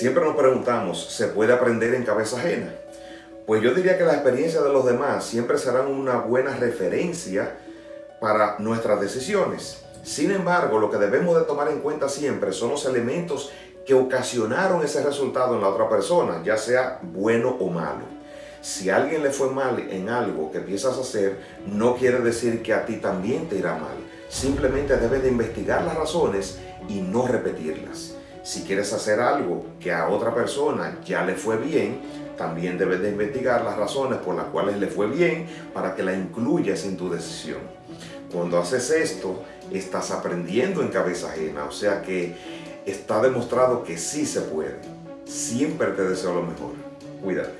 Siempre nos preguntamos, ¿se puede aprender en cabeza ajena? Pues yo diría que la experiencia de los demás siempre serán una buena referencia para nuestras decisiones. Sin embargo, lo que debemos de tomar en cuenta siempre son los elementos que ocasionaron ese resultado en la otra persona, ya sea bueno o malo. Si a alguien le fue mal en algo que empiezas a hacer, no quiere decir que a ti también te irá mal. Simplemente debes de investigar las razones y no repetirlas. Si quieres hacer algo que a otra persona ya le fue bien, también debes de investigar las razones por las cuales le fue bien para que la incluyas en tu decisión. Cuando haces esto, estás aprendiendo en cabeza ajena, o sea que está demostrado que sí se puede. Siempre te deseo lo mejor. Cuídate.